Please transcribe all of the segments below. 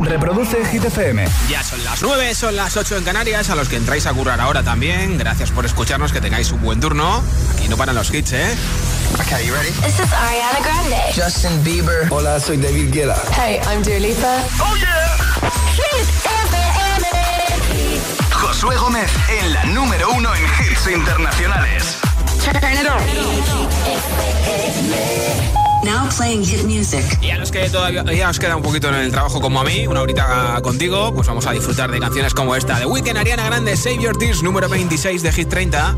Reproduce Hit FM. Ya son las 9, son las 8 en Canarias. A los que entráis a currar ahora también. Gracias por escucharnos, que tengáis un buen turno. Aquí no paran los hits, ¿eh? Okay, you ready? This is Ariana Grande. Justin Bieber. Hola, soy David Guetta. Hey, I'm Dua Lipa. ¡Oh, yeah! Hit FM. Josué Gómez en la número uno en hits internacionales. Turn it on. Now playing hit music. Y a los que todavía os queda un poquito en el trabajo como a mí, una horita contigo, pues vamos a disfrutar de canciones como esta de Weekend Ariana Grande, Save Your Tears, número 26 de Hit 30.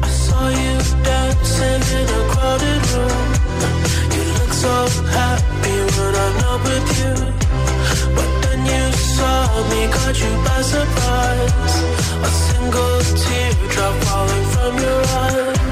A single teardrop falling from your eye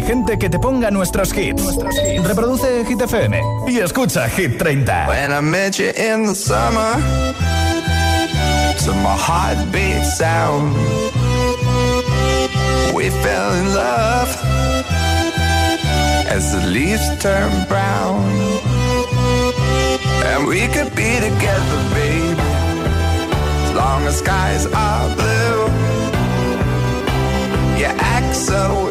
inteligente que te ponga nuestros hits. Reproduce Hit FM y escucha Hit 30. When I met you in the summer, to my heartbeat sound, we fell in love as the leaves turn brown. And we could be together, baby, as long as skies are blue. You act so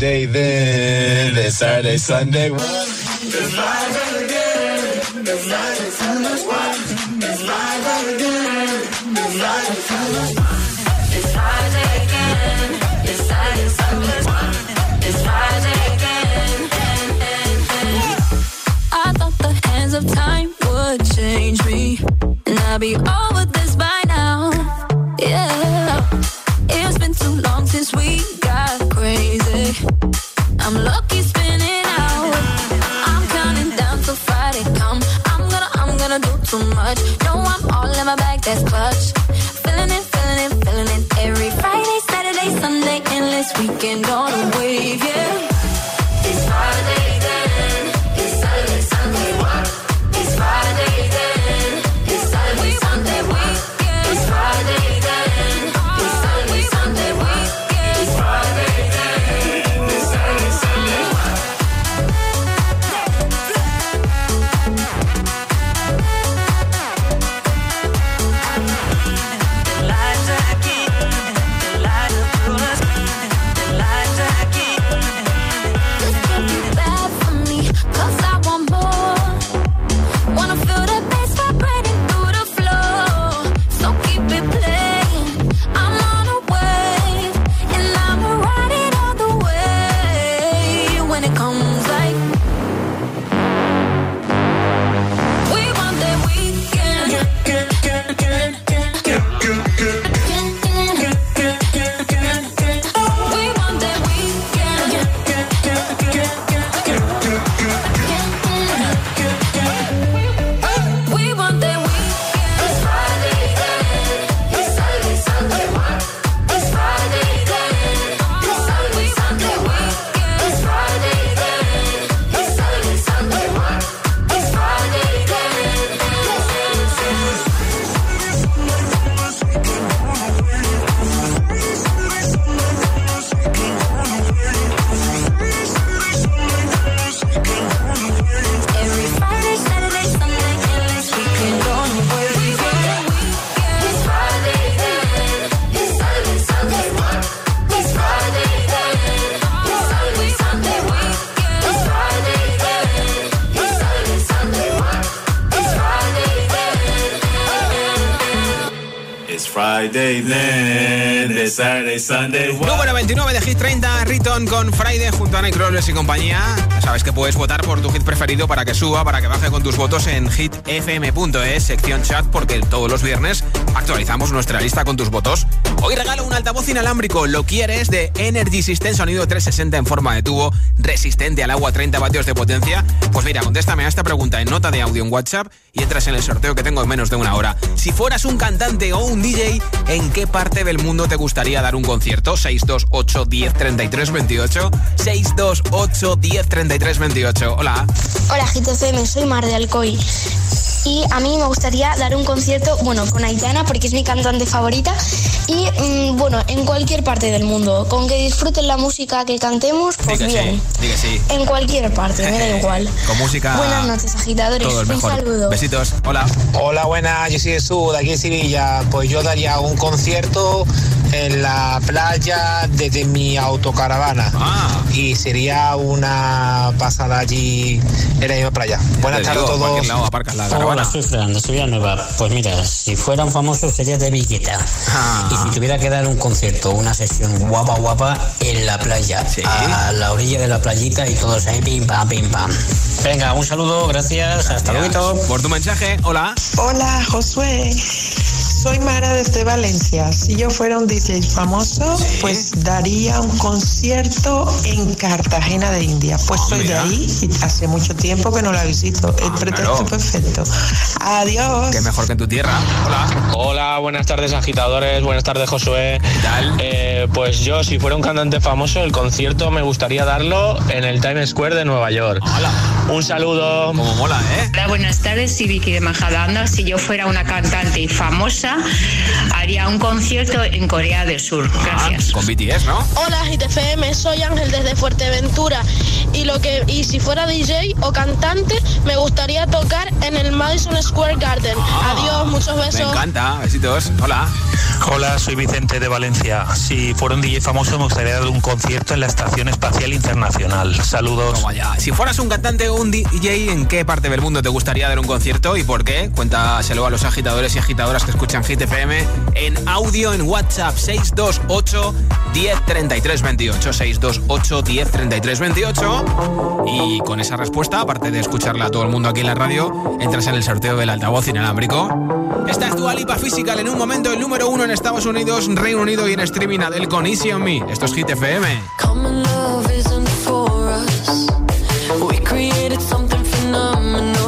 It's Friday then, it's Saturday, Sunday. It's Friday again. It's Saturday, Sunday. It's Friday again. I thought the hands of time would change me, and I'd be in my Saturday, Sunday. Número 29 de Hit 30, Riton con Friday junto a Nightcrawlers y compañía. Sabes que puedes votar por tu hit preferido para que suba, para que baje con tus votos en hitfm.es, sección chat, porque todos los viernes actualizamos nuestra lista con tus votos. Hoy regalo un altavoz inalámbrico, lo quieres, de Energy System, sonido 360 en forma de tubo, resistente al agua, 30 vatios de potencia. Pues mira, contéstame a esta pregunta en nota de audio en WhatsApp y entras en el sorteo que tengo en menos de una hora. Si fueras un cantante o un DJ, ¿en qué parte del mundo te gustaría dar un concierto? 628 10 33 28 628 10 33 28 Hola. Hola GTFM, soy Mar de Alcoy. Y a mí me gustaría dar un concierto, bueno, con Aitana, porque es mi cantante favorita. Y mm, bueno, en cualquier parte del mundo. Con que disfruten la música que cantemos, pues bien. sí, sí. En cualquier parte, me da igual. Con música. Buenas noches, agitadores. Todo el un saludo. Besitos. Hola. Hola, buenas, yo soy Jesús, de aquí en Sevilla. Pues yo daría un concierto en la playa desde mi autocaravana. Ah. Y sería una pasada allí en la misma playa. Buenas tardes a todos. lado aparcas la Hola, soy Fran, de Sevilla Nueva. Pues mira, si fuera un famoso sería de Villeta. Ah. Y si tuviera que dar un concierto, una sesión guapa, guapa, en la playa, Sí. a la orilla de la playita y todos ahí, pim, pam, pim, pam. Venga, un saludo, gracias, hasta luego. Por tu mensaje. Hola. Hola, Josué. Soy Mara desde Valencia. Si yo fuera un DJ famoso, pues daría un concierto en Cartagena de India. Pues soy de ahí y hace mucho tiempo que no la visito. El pretexto claro. perfecto. Adiós. Que mejor que en tu tierra. Hola. Hola, buenas tardes agitadores, buenas tardes Josué. ¿Qué tal? Eh, pues yo, si fuera un cantante famoso, el concierto me gustaría darlo en el Times Square de Nueva York. Hola. Un saludo. Como mola, ¿eh? Hola, buenas tardes, soy Vicky de Majadahonda. Si yo fuera una cantante famosa, casa, haría un concierto en Corea del Sur. Gracias. Con BTS, ¿no? Hola GTFM, soy Ángel desde Fuerteventura y lo que y si fuera DJ o cantante me gustaría tocar en el Madison Square Garden. Adiós, muchos Me besos. encanta, besitos. Hola. Hola, soy Vicente de Valencia. Si fuera un DJ famoso me gustaría dar un concierto en la Estación Espacial Internacional. Saludos. Toma ya. Si fueras un cantante o un DJ, ¿en qué parte del mundo te gustaría dar un concierto y por qué? Cuéntaselo a los agitadores y agitadoras que escuchan Hit FM en audio en WhatsApp 628 1033 28 628 1033 28 y con esa respuesta, aparte de escucharla a todo el mundo aquí en la radio, entras en el sorteo del altavoz inalámbrico. Esta es tu Lipa Physical en un momento el número uno en Estados Unidos, Reino Unido y en streaming Adele con Easy on Me. Esto es Hit FM. Common created something phenomenal.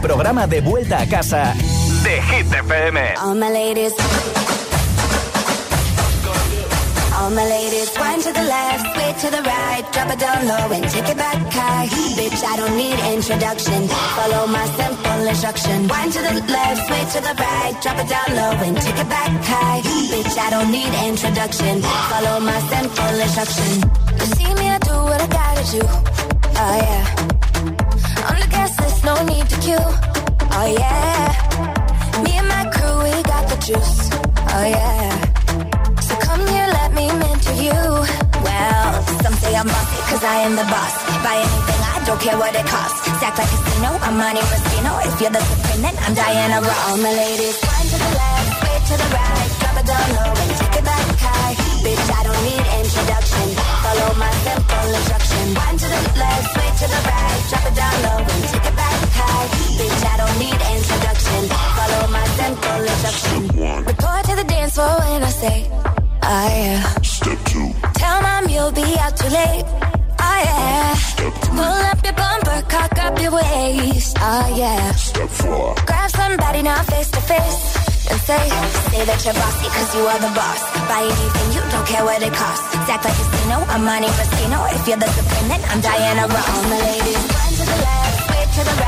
Programa de vuelta a casa de Hit FM. All my ladies. All my ladies, one to the left, sway to the right, drop it down low and take it back high. Bitch, I don't need introduction. Follow my simple instruction. One to the left, sway to the right, drop it down low and take it back high. Bitch, I don't need introduction. Follow my simple instruction. You see me, I do what I gotta do. Oh yeah. On the no need to queue. Oh yeah. Me and my crew, we got the juice. Oh yeah. So come here, let me mentor you. Well, some say I'm bossy, cause I am the boss. Buy anything, I don't care what it costs. Stack like a casino, I'm Monte Rustino. If you're the supreme, then I'm Diana Ross. All my ladies, one to the left, way to the right. Drop it down low and take it back high. Bitch, I don't need introduction. Follow my simple instruction. One to the left, way to the right. Drop it down low and take it back high. Bitch, I don't need introduction. Follow my simple instruction. Report to the dance floor when I say, oh yeah. Step two. Tell mom you'll be out too late. Oh yeah. Pull up your bumper, cock up your waist. Oh yeah. Step four. Grab somebody now face to face. And say, say that you're bossy cause you are the boss. Buy anything, you don't care what it costs. Act like a casino, I'm Monte. If you're the supreme, then I'm Diana Ross. All the ladies, one to the left, sway to the right.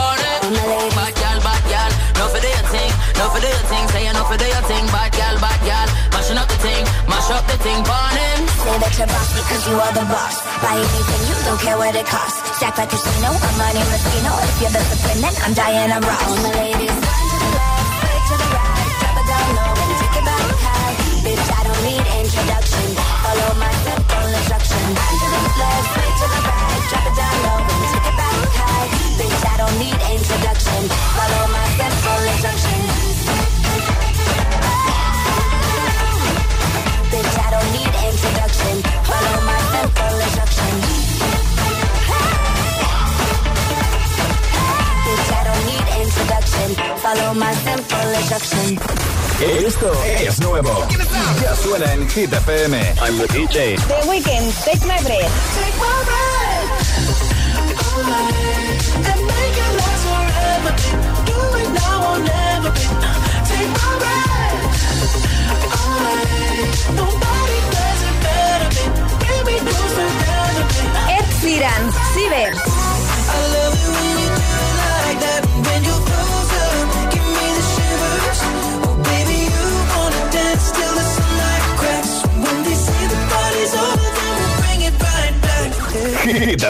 do your thing. Say you no for do your thing, bad gal, bad gal. Mashing up the thing, mash up the thing, burn him. Say that you're bossy cause you are the boss. Buy anything, you don't care what it costs. Stack like casino, I'm Monte Rustino. If you're the supreme, then I'm Diana Ross. All the ladies, one to the left, sway to the right. Drop it down low and take it back high. Bitch, I don't need introduction. Follow my simple instruction. One to the left, sway to the right. Drop it down low and take it back high. Bitch, I don't need introduction. Follow my simple instruction. Need introduction. Follow my simple instruction. Bitch, I don't need introduction. Follow my simple instruction. Esto es nuevo. Ya suena en Hit FM. I'm the DJ. The Weeknd, Take My Breath. Take my breath away and make it last forever. Do it now or never. Take my breath away. Nobody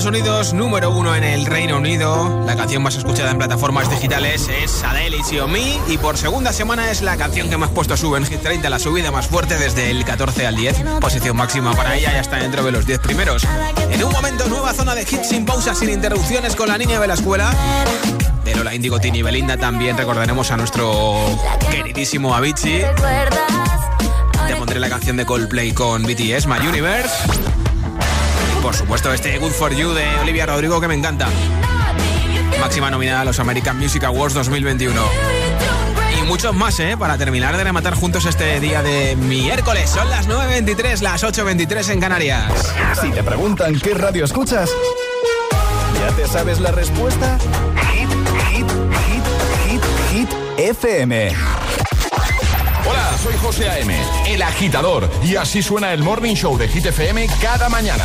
Estados Unidos, número uno en el Reino Unido. La canción más escuchada en plataformas digitales es Adele y On Me. Y por segunda semana es la canción que más puesto sube en Hit 30, la subida más fuerte desde el 14 al 10. Posición máxima para ella, ya está dentro de los 10 primeros. En un momento, nueva zona de hits sin pausas, sin interrupciones con la niña de la escuela. De Lola Indigo, Tini y Belinda también recordaremos a nuestro queridísimo Avicii. Te pondré la canción de Coldplay con BTS, My Universe. Por supuesto este Good For You de Olivia Rodrigo que me encanta. Máxima nominada a los American Music Awards 2021. Y muchos más, ¿eh? Para terminar de rematar juntos este día de miércoles. Son las 9.23, las 8.23 en Canarias. Si te preguntan qué radio escuchas, ¿ya te sabes la respuesta? Hit, hit, hit, hit, hit, FM. Hola, soy José A.M., el agitador, y así suena el Morning Show de Hit FM cada mañana.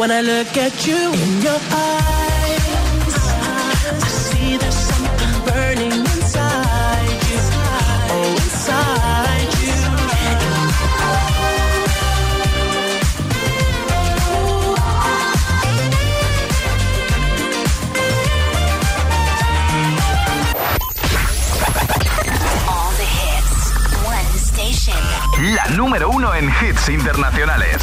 When I look at you in your eyes, I see there's something burning inside you. Oh, inside you. All the hits. One station. La número uno en hits internacionales.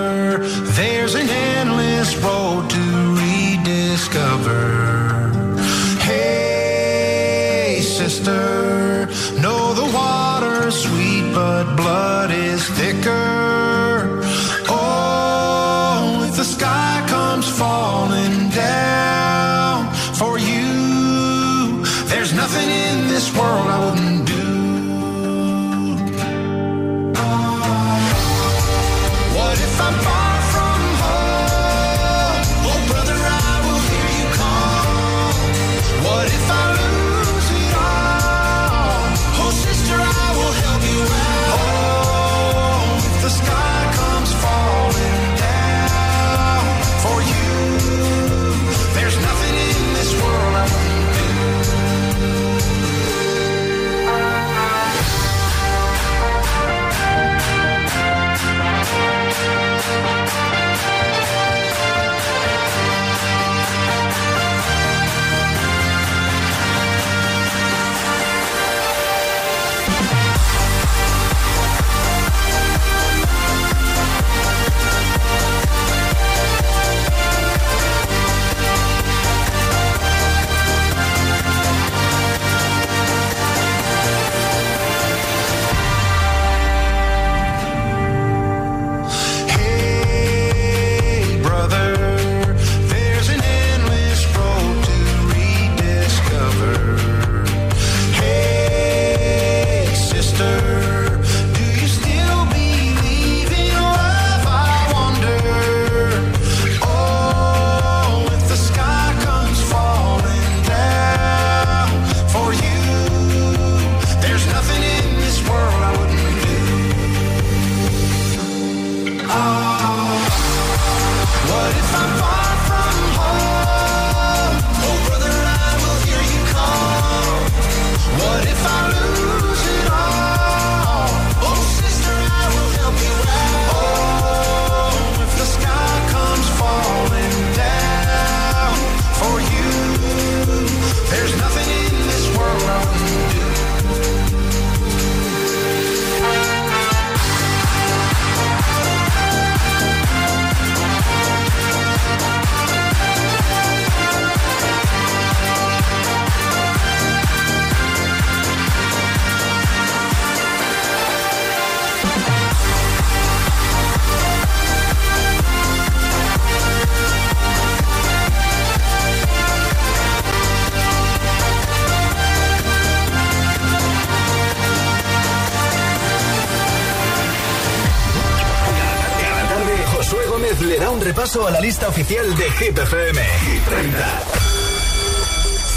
un repaso a la lista oficial de Hit FM. Hit 30.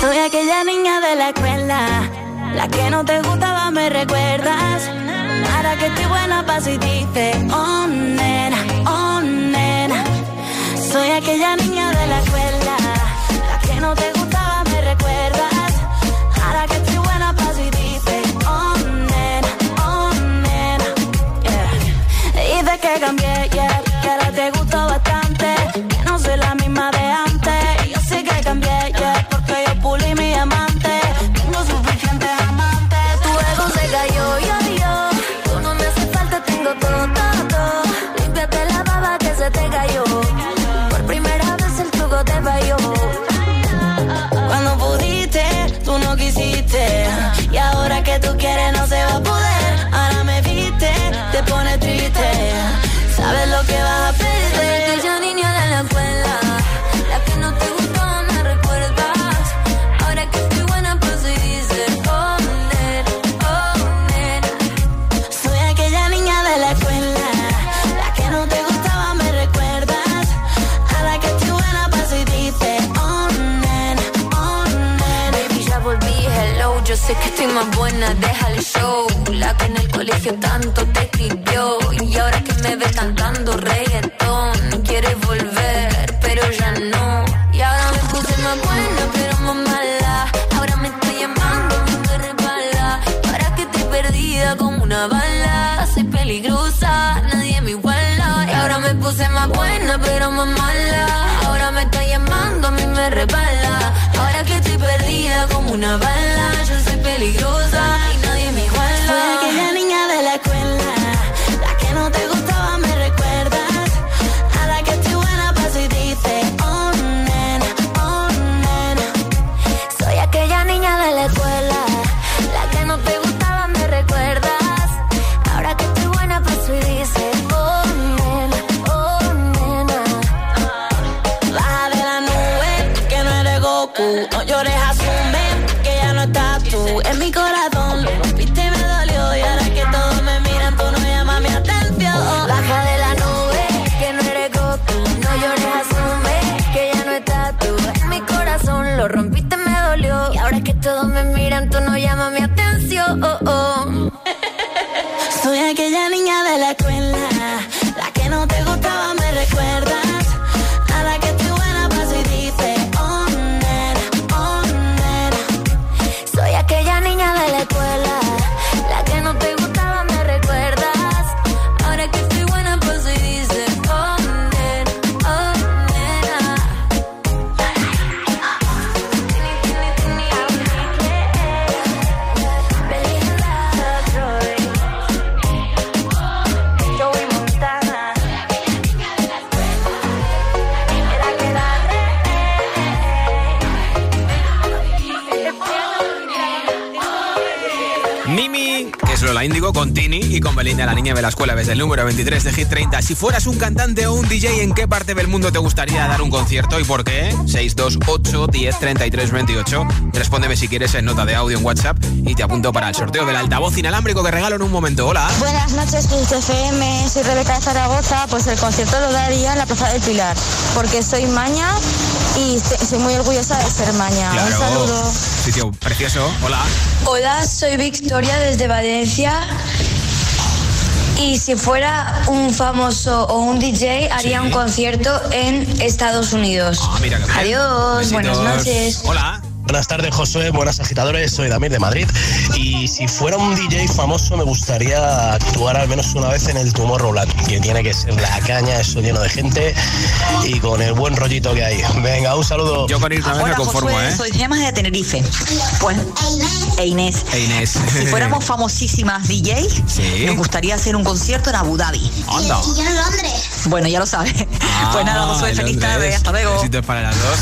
Soy aquella niña de la escuela, la que no te gustaba, me recuerdas. Ahora que estoy buena, paso y dice, oh nena, oh nena. Soy aquella niña de la escuela, la que no te gustaba, me recuerdas. Ahora que estoy buena, deja el show. La que en el colegio tanto te escribió. Y ahora que me ves cantando reggaetón, quieres volver, pero ya no. Y ahora me puse más buena, pero más mala. Ahora me está llamando, me resbala. Para que estoy perdida como una bala. Soy peligrosa, nadie me iguala. Y ahora me puse más buena, pero más mala. Ahora me está llamando, a mí me resbala. Como una bala. Yo soy peligrosa escuela, desde el número 23 de Hit 30. Si fueras un cantante o un DJ, ¿en qué parte del mundo te gustaría dar un concierto y por qué? 628 10 33 28. Respóndeme si quieres en nota de audio en WhatsApp y te apunto para el sorteo del altavoz inalámbrico que regalo en un momento. Hola. Buenas noches, FM. Soy Rebeca de Zaragoza. Pues el concierto lo daría en la Plaza del Pilar, porque soy maña y soy muy orgullosa de ser maña. Un saludo. Sitio precioso. Hola. Hola, soy Victoria desde Valencia. Y si fuera un famoso o un DJ, haría un concierto en Estados Unidos. Ah, mira. Adiós, Besitos. buenas noches. Hola. Buenas tardes, Josué. Buenas agitadores. Soy Damir de Madrid. Y si fuera un DJ famoso, me gustaría actuar al menos una vez en el Tomorrowland, que tiene que ser la caña, eso lleno de gente y con el buen rollito que hay. Venga, un saludo. Yo con ir también me conformo, Josué, ¿eh? soy Gemas de Tenerife. Pues, e Inés. E Inés. Si fuéramos famosísimas DJ, Sí. nos gustaría hacer un concierto en Abu Dhabi. Anda. Y yo en Londres. Bueno, ya lo sabes. Ah, pues nada, Josué, feliz tarde. Hasta luego. Besitos para las dos.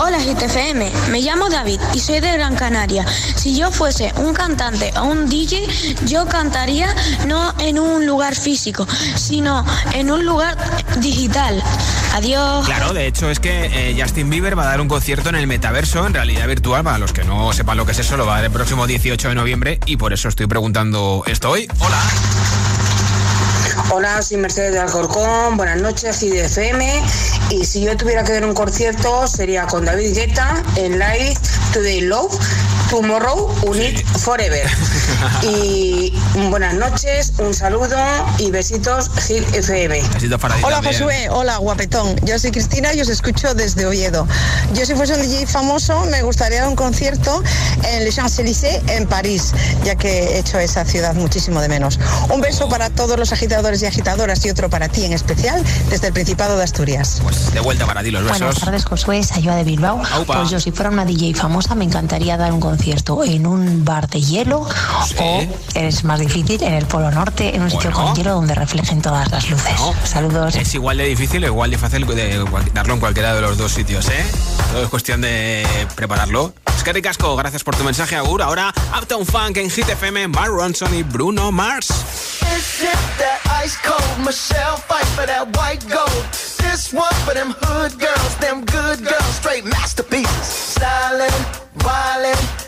Hola GTFM, me llamo David y soy de Gran Canaria. Si yo fuese un cantante o un DJ, yo cantaría no en un lugar físico, sino en un lugar digital. Adiós. Claro, de hecho es que eh, Justin Bieber va a dar un concierto en el metaverso, en realidad virtual, para los que no sepan lo que es eso, lo va a dar el próximo 18 de noviembre y por eso estoy preguntando esto hoy. Hola. Hola, soy Mercedes de Alcorcón, buenas noches, FM. Y si yo tuviera que ver un concierto sería con David Guetta en Live Today Love, Tomorrow, Unit Forever. Y buenas noches, un saludo y besitos, Hit FM. Besitos para ti Hola también. Josué, hola guapetón. Yo soy Cristina y os escucho desde Oviedo. Yo si fuese un DJ famoso me gustaría dar un concierto en Les Champs-Élysées en París, ya que he hecho esa ciudad muchísimo de menos. Un beso para todos los agitadores y agitadoras y otro para ti en especial desde el Principado de Asturias. Pues de vuelta para ti los besos. Buenas tardes, Josué, Sayua de Bilbao. Aupa. Pues yo, si fuera una DJ famosa, me encantaría dar un concierto en un bar de hielo o, es más difícil, en el Polo Norte, en un sitio con hielo donde reflejen todas las luces. Saludos. Es igual de difícil o igual de fácil de darlo en cualquiera de los dos sitios, ¿eh? Todo es cuestión de prepararlo. Es que ricasco, gracias por tu mensaje, Agur. Ahora, Uptown Funk en Hit FM, Bar Ronson y Bruno Mars. This hit that ice cold Michelle fight for that white gold. This one for them hood girls, them good girls, straight masterpieces. Stylin', wildin',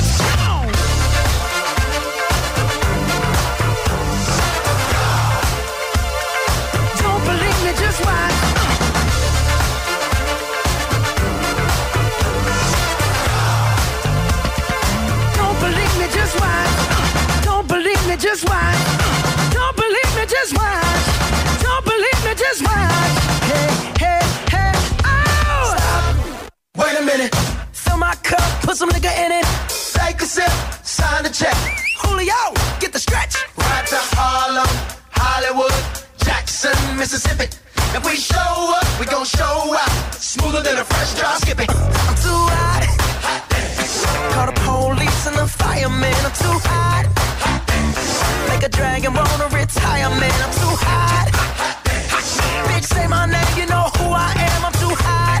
Wait a minute. Fill my cup, put some nigga in it. Take a sip, sign the check. Julio, get the stretch. Right to Harlem, Hollywood, Jackson, Mississippi. If we show up, we gon' show out. Smoother than a fresh drop skipping. I'm too hot. hot Call the police and the fireman. I'm too hot. hot Make a dragon wanna retire, man. I'm too hot. Bitch, say my name, you know who I am. I'm too hot.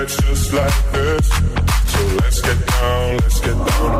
Nights just like this. So let's get down, let's get down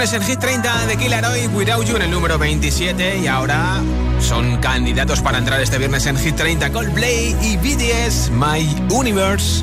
canciones en Hit 30 de Killer Hoy, Without You en el número 27 y ahora son candidatos para entrar este viernes en Hit 30 Coldplay y BDS My Universe.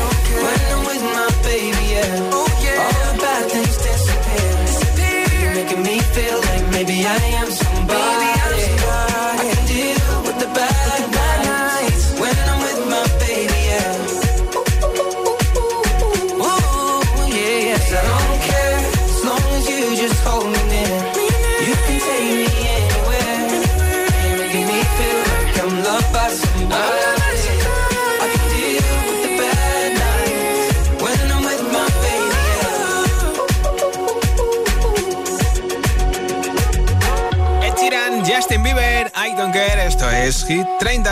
Hit 30.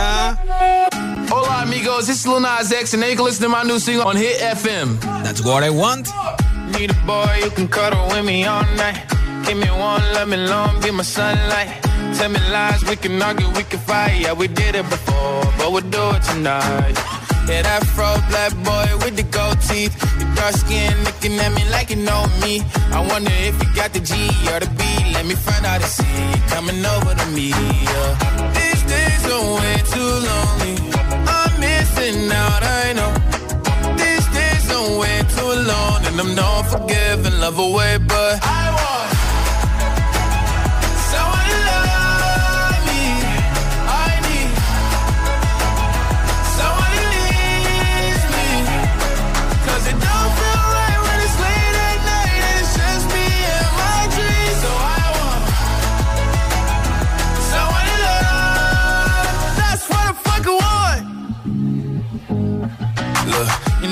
Hola amigos, this is Lil Nas X and they can listen to my new single on Hit FM. That's what I want. Need a boy who can cuddle with me all night. Give me one, let me long, be my sunlight. Tell me lies, we can argue, we can fight. Yeah, we did it before, but we'll do it tonight. Yeah, that fro black boy with the gold teeth. Your dark skin looking at me like you know me. I wonder if you got the G or the B. Let me find out and see you coming over to me. Yeah. Days are way too lonely. I'm missing out, I know. These days are way too long, and I'm not forgiving, love away, but I want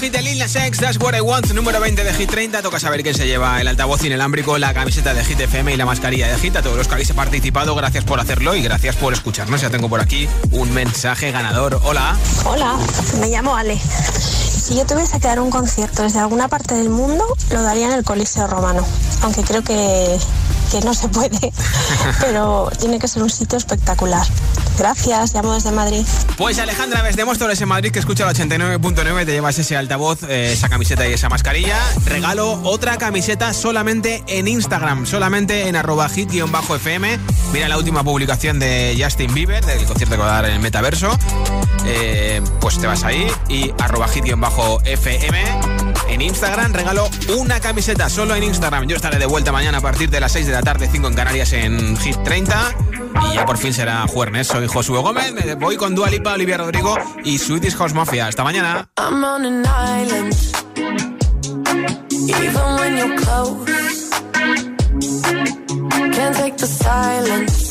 hit de Lil Nas X, What I Want, número 20 de Hit 30. Toca saber quién se lleva el altavoz inalámbrico, la camiseta de Hit FM y la mascarilla de Hit. A todos los que habéis participado, gracias por hacerlo y gracias por escucharnos. Ya tengo por aquí un mensaje ganador. Hola. Hola, me llamo Ale. Si yo tuviese que dar un concierto desde alguna parte del mundo, lo daría en el Coliseo Romano. Aunque creo que que no se puede, pero tiene que ser un sitio espectacular. Gracias, llamo desde Madrid. Pues Alejandra, desde Móstoles en Madrid, que escucha el 89.9, te llevas ese altavoz, eh, esa camiseta y esa mascarilla. Regalo otra camiseta solamente en Instagram, solamente en arroba hit-fm. Mira la última publicación de Justin Bieber, del concierto que va en el metaverso. Eh, pues te vas ahí y arroba hit-fm. En Instagram regalo una camiseta solo en Instagram. Yo estaré de vuelta mañana a partir de las 6 de la tarde, 5 en Canarias en Hit 30. Y ya por fin será jueves. Soy Josué Gómez, me voy con Dua Lipa, Olivia Rodrigo y Sweeties House Mafia. Hasta mañana. Can't take the silence.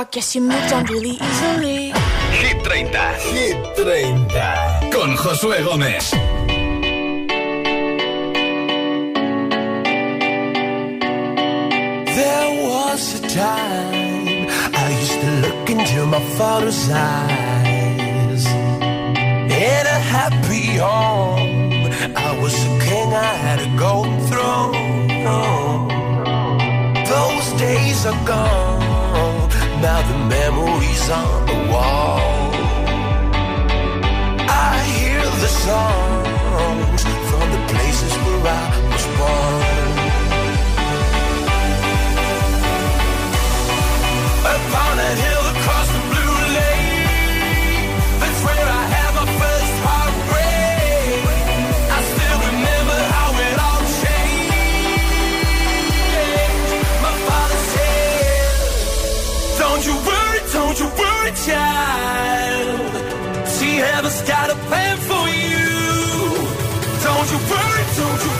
I guess you moved on really easily. Hit 30. Hit 30. Con Josué Gómez. There was a time I used to look into my father's eyes. In a happy home, I was a king, I had a golden throne. Those days are gone, now the memories on the wall. I hear the songs from the places where I was born. Upon a hill worry, child. Heaven's got a plan for you. Don't you worry, don't you